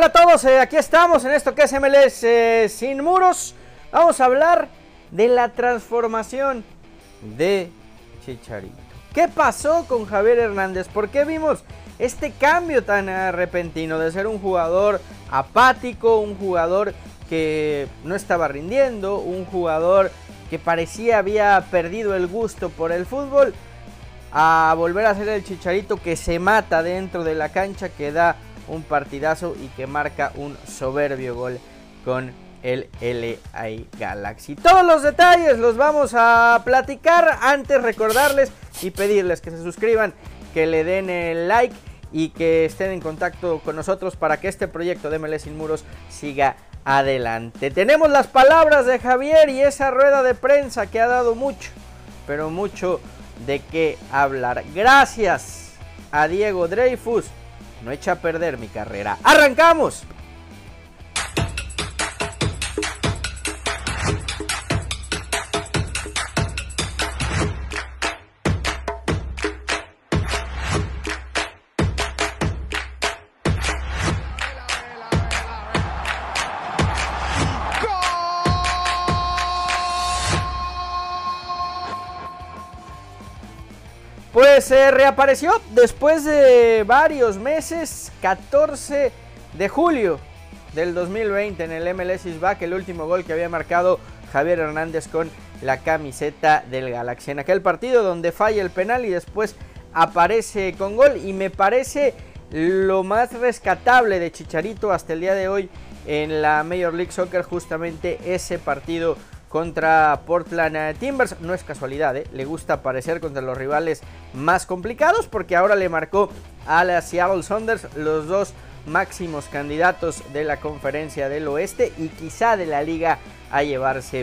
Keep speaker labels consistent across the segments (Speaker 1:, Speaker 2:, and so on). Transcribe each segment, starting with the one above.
Speaker 1: Hola a todos, eh, aquí estamos en esto que es MLS eh, Sin Muros. Vamos a hablar de la transformación de Chicharito. ¿Qué pasó con Javier Hernández? ¿Por qué vimos este cambio tan repentino de ser un jugador apático, un jugador que no estaba rindiendo, un jugador que parecía había perdido el gusto por el fútbol, a volver a ser el Chicharito que se mata dentro de la cancha, que da un partidazo y que marca un soberbio gol con el LA Galaxy. Todos los detalles los vamos a platicar. Antes recordarles y pedirles que se suscriban, que le den el like y que estén en contacto con nosotros para que este proyecto de MLS Sin Muros siga adelante. Tenemos las palabras de Javier y esa rueda de prensa que ha dado mucho, pero mucho de qué hablar. Gracias a Diego Dreyfus no echa a perder mi carrera. ¡Arrancamos! Se reapareció después de varios meses, 14 de julio del 2020 en el MLS Back, el último gol que había marcado Javier Hernández con la camiseta del Galaxy. En aquel partido donde falla el penal y después aparece con gol y me parece lo más rescatable de Chicharito hasta el día de hoy en la Major League Soccer justamente ese partido contra Portland Timbers. No es casualidad, ¿eh? le gusta aparecer contra los rivales más complicados porque ahora le marcó a la Seattle Saunders los dos máximos candidatos de la conferencia del oeste y quizá de la liga a llevarse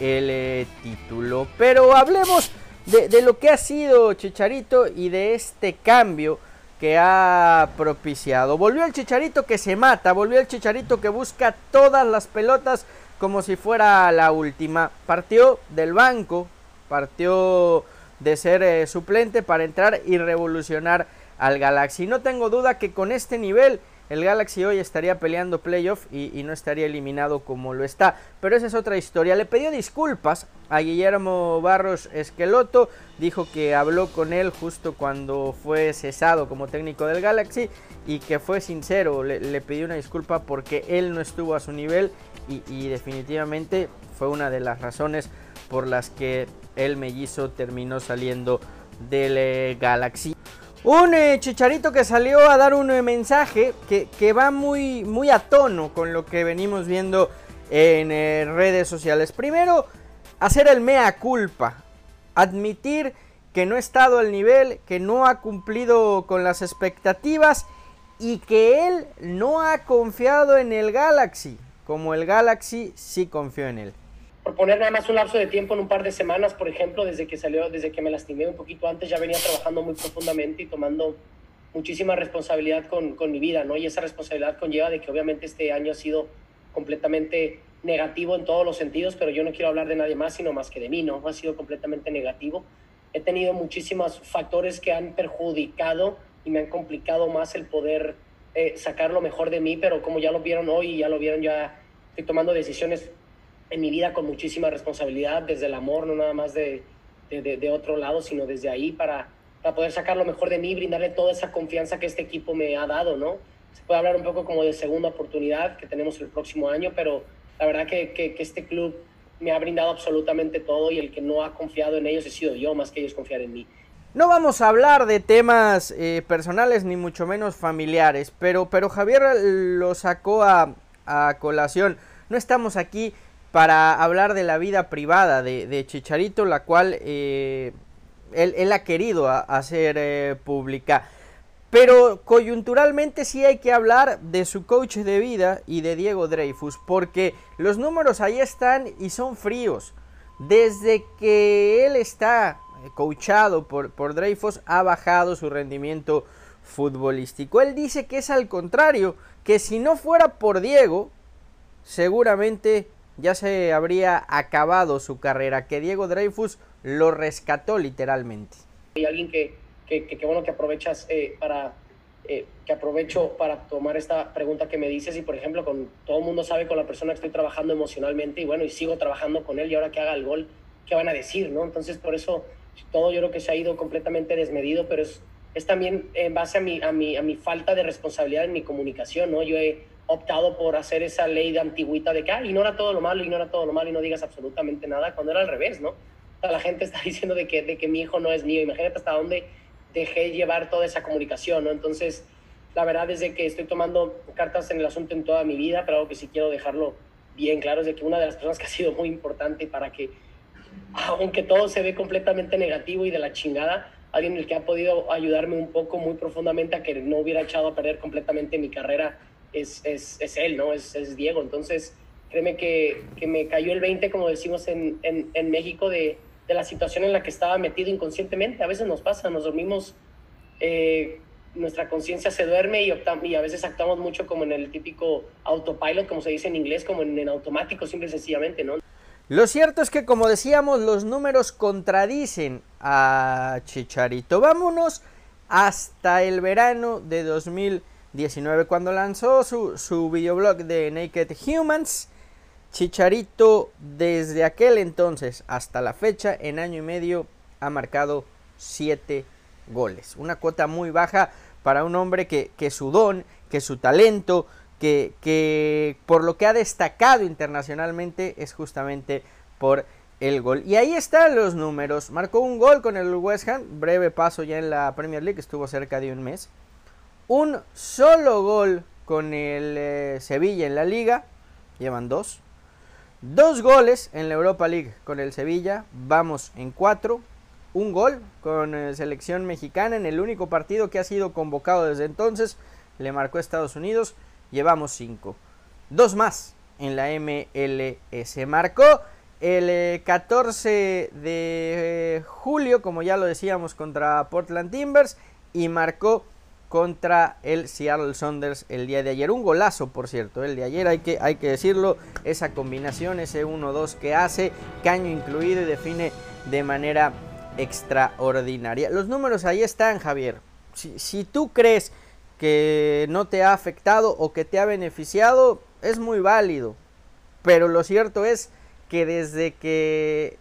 Speaker 1: el eh, título. Pero hablemos de, de lo que ha sido Chicharito y de este cambio que ha propiciado. Volvió el Chicharito que se mata, volvió el Chicharito que busca todas las pelotas como si fuera la última. Partió del banco, partió de ser eh, suplente para entrar y revolucionar al Galaxy. No tengo duda que con este nivel el Galaxy hoy estaría peleando playoff y, no estaría eliminado como lo está. Pero esa es otra historia. Le pidió disculpas a Guillermo Barros Esqueloto. Dijo que habló con él justo cuando fue cesado como técnico del Galaxy y que fue sincero. Le, le pidió una disculpa porque él no estuvo a su nivel y, definitivamente fue una de las razones por las que el mellizo terminó saliendo del eh, Galaxy. Un eh, chicharito que salió a dar un eh, mensaje que, va muy, muy a tono con lo que venimos viendo en redes sociales. Primero, hacer el mea culpa, admitir que no ha estado al nivel, que no ha cumplido con las expectativas y que él no ha confiado en el Galaxy como el Galaxy sí confío en él.
Speaker 2: Por poner nada más un lapso de tiempo en un par de semanas, por ejemplo, desde que salió, desde que me lastimé un poquito antes, ya venía trabajando muy profundamente y tomando muchísima responsabilidad con, con mi vida, ¿no? Y esa responsabilidad conlleva de que obviamente este año ha sido completamente negativo en todos los sentidos, pero yo no quiero hablar de nadie más, sino más que de mí, ¿no? Ha sido completamente negativo. He tenido muchísimos factores que han perjudicado y me han complicado más el poder eh, sacar lo mejor de mí, pero como ya lo vieron hoy ya lo vieron, ya estoy tomando decisiones en mi vida con muchísima responsabilidad, desde el amor, no nada más de, de, otro lado, sino desde ahí para, para poder sacar lo mejor de mí, brindarle toda esa confianza que este equipo me ha dado, ¿no? Se puede hablar un poco como de segunda oportunidad que tenemos el próximo año, pero la verdad que, que, que este club me ha brindado absolutamente todo y el que no ha confiado en ellos he sido yo, más que ellos confiar en mí.
Speaker 1: No vamos a hablar de temas eh, personales ni mucho menos familiares, pero, pero Javier lo sacó a, colación. No estamos aquí para hablar de la vida privada de, Chicharito, la cual eh, él, ha querido hacer eh, pública. Pero coyunturalmente sí hay que hablar de su coach de vida y de Diego Dreyfus, porque los números ahí están y son fríos. Desde que él está coachado por, por Dreyfus, ha bajado su rendimiento futbolístico. Él dice que es al contrario, que si no fuera por Diego, seguramente ya se habría acabado su carrera, que Diego Dreyfus lo rescató literalmente.
Speaker 2: Hay alguien que, que, bueno que aprovechas eh, para, eh, que aprovecho para tomar esta pregunta que me dices y por ejemplo con todo el mundo sabe con la persona que estoy trabajando emocionalmente y bueno y sigo trabajando con él y ahora que haga el gol qué van a decir no entonces por eso todo yo creo que se ha ido completamente desmedido pero es, es también en base a mi, a, mi, a mi falta de responsabilidad en mi comunicación no yo he optado por hacer esa ley de antigüita de que ah, ignora todo lo malo ignora todo lo malo y no digas absolutamente nada cuando era al revés no la gente está diciendo de que, de que mi hijo no es mío. Imagínate hasta dónde dejé llevar toda esa comunicación, ¿no? Entonces, la verdad es de que estoy tomando cartas en el asunto en toda mi vida, pero algo que sí quiero dejarlo bien claro es de que una de las personas que ha sido muy importante para que, aunque todo se ve completamente negativo y de la chingada, alguien el que ha podido ayudarme un poco muy profundamente a que no hubiera echado a perder completamente mi carrera es, es, es él, ¿no? Es, es, Diego. Entonces, créeme que, que, me cayó el 20, como decimos en, en, en México, de, de la situación en la que estaba metido inconscientemente. A veces nos pasa, nos dormimos, eh, nuestra conciencia se duerme y, a veces actuamos mucho como en el típico autopilot, como se dice en inglés, como en, en automático, simple y sencillamente, ¿no?
Speaker 1: Lo cierto es que, como decíamos, los números contradicen a Chicharito. Vámonos hasta el verano de 2019, cuando lanzó su, su videoblog de Naked Humans. Chicharito desde aquel entonces hasta la fecha en año y medio ha marcado 7 goles. Una cuota muy baja para un hombre que, que su don, que su talento, que, por lo que ha destacado internacionalmente es justamente por el gol. Y ahí están los números. Marcó un gol con el West Ham, breve paso ya en la Premier League, estuvo cerca de un mes. Un solo gol con el eh, Sevilla en la liga, llevan dos. Dos goles en la Europa League con el Sevilla, vamos en cuatro. Un gol con eh, selección mexicana en el único partido que ha sido convocado desde entonces. Le marcó Estados Unidos, llevamos cinco. Dos más en la MLS. Marcó el 14 eh, de eh, julio, como ya lo decíamos, contra Portland Timbers. Y marcó contra el Seattle Saunders el día de ayer. Un golazo, por cierto, el de ayer hay que, hay que decirlo. Esa combinación, ese 1-2 que hace, caño incluido y define de manera extraordinaria. Los números ahí están, Javier. Si, si tú crees que no te ha afectado o que te ha beneficiado, es muy válido. Pero lo cierto es que desde que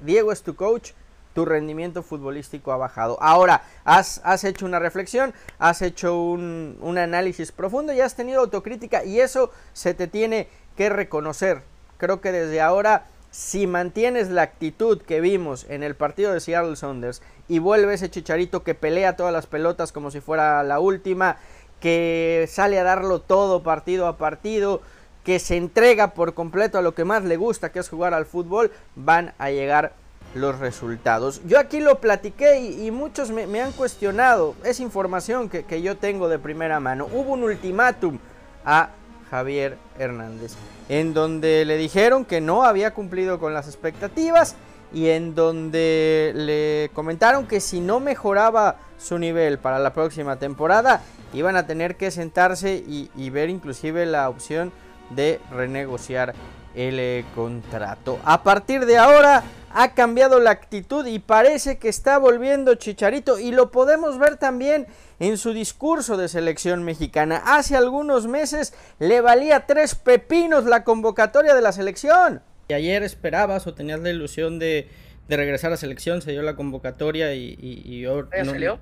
Speaker 1: Diego es tu coach, tu rendimiento futbolístico ha bajado. Ahora, has, has hecho una reflexión, has hecho un, un, análisis profundo y has tenido autocrítica y eso se te tiene que reconocer. Creo que desde ahora, si mantienes la actitud que vimos en el partido de Seattle Saunders y vuelve ese chicharito que pelea todas las pelotas como si fuera la última, que sale a darlo todo partido a partido, que se entrega por completo a lo que más le gusta, que es jugar al fútbol, van a llegar los resultados. Yo aquí lo platiqué y, muchos me, me, han cuestionado. Es información que, que, yo tengo de primera mano. Hubo un ultimátum a Javier Hernández en donde le dijeron que no había cumplido con las expectativas y en donde le comentaron que si no mejoraba su nivel para la próxima temporada iban a tener que sentarse y, y ver inclusive la opción de renegociar el eh, contrato. A partir de ahora ha cambiado la actitud y parece que está volviendo Chicharito y lo podemos ver también en su discurso de selección mexicana. Hace algunos meses le valía tres pepinos la convocatoria de la selección. Y ayer esperabas o tenías la ilusión de, de regresar a selección, se dio la convocatoria y, y, y yo
Speaker 2: no, salió?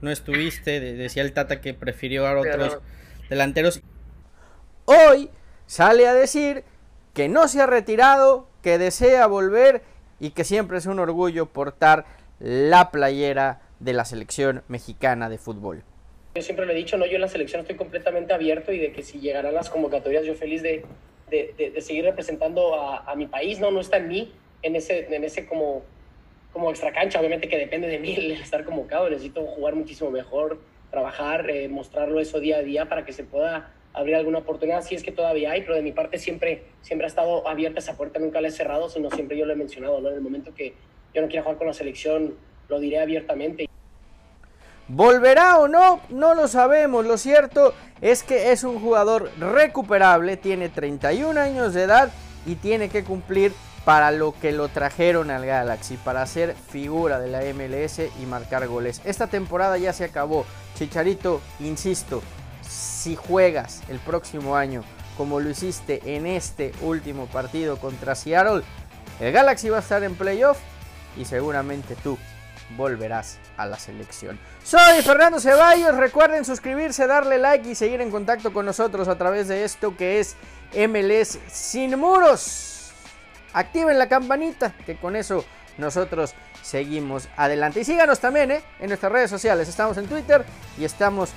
Speaker 1: no estuviste, de, decía el Tata que prefirió a otros Pero... delanteros. Hoy sale a decir que no se ha retirado, que desea volver y que siempre es un orgullo portar la playera de la selección mexicana de fútbol.
Speaker 2: Yo siempre lo he dicho, no, yo en la selección estoy completamente abierto y de que si llegarán las convocatorias, yo feliz de, de, seguir representando a, a, mi país, no, no está en mí, en ese, en ese como, como extra cancha, obviamente que depende de mí el estar convocado, necesito jugar muchísimo mejor, trabajar, eh, mostrarlo eso día a día para que se pueda abrir alguna oportunidad, si es que todavía hay, pero de mi parte siempre, siempre ha estado abierta esa puerta, nunca la he cerrado, sino siempre yo lo he mencionado, ¿no? En el momento que yo no quiera jugar con la selección, lo diré abiertamente.
Speaker 1: ¿Volverá o no? No lo sabemos. Lo cierto es que es un jugador recuperable, tiene 31 años de edad y tiene que cumplir para lo que lo trajeron al Galaxy, para ser figura de la MLS y marcar goles. Esta temporada ya se acabó. Chicharito, insisto, si juegas el próximo año como lo hiciste en este último partido contra Seattle, el Galaxy va a estar en playoff y seguramente tú volverás a la selección. Soy Fernando Ceballos, recuerden suscribirse, darle like y seguir en contacto con nosotros a través de esto que es MLS Sin Muros. Activen la campanita, que con eso nosotros seguimos adelante. Y síganos también ¿eh? en nuestras redes sociales. Estamos en Twitter y estamos,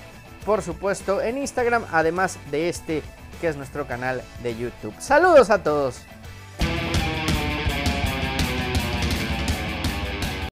Speaker 1: por supuesto, en Instagram, además de este que es nuestro canal de YouTube. Saludos a todos.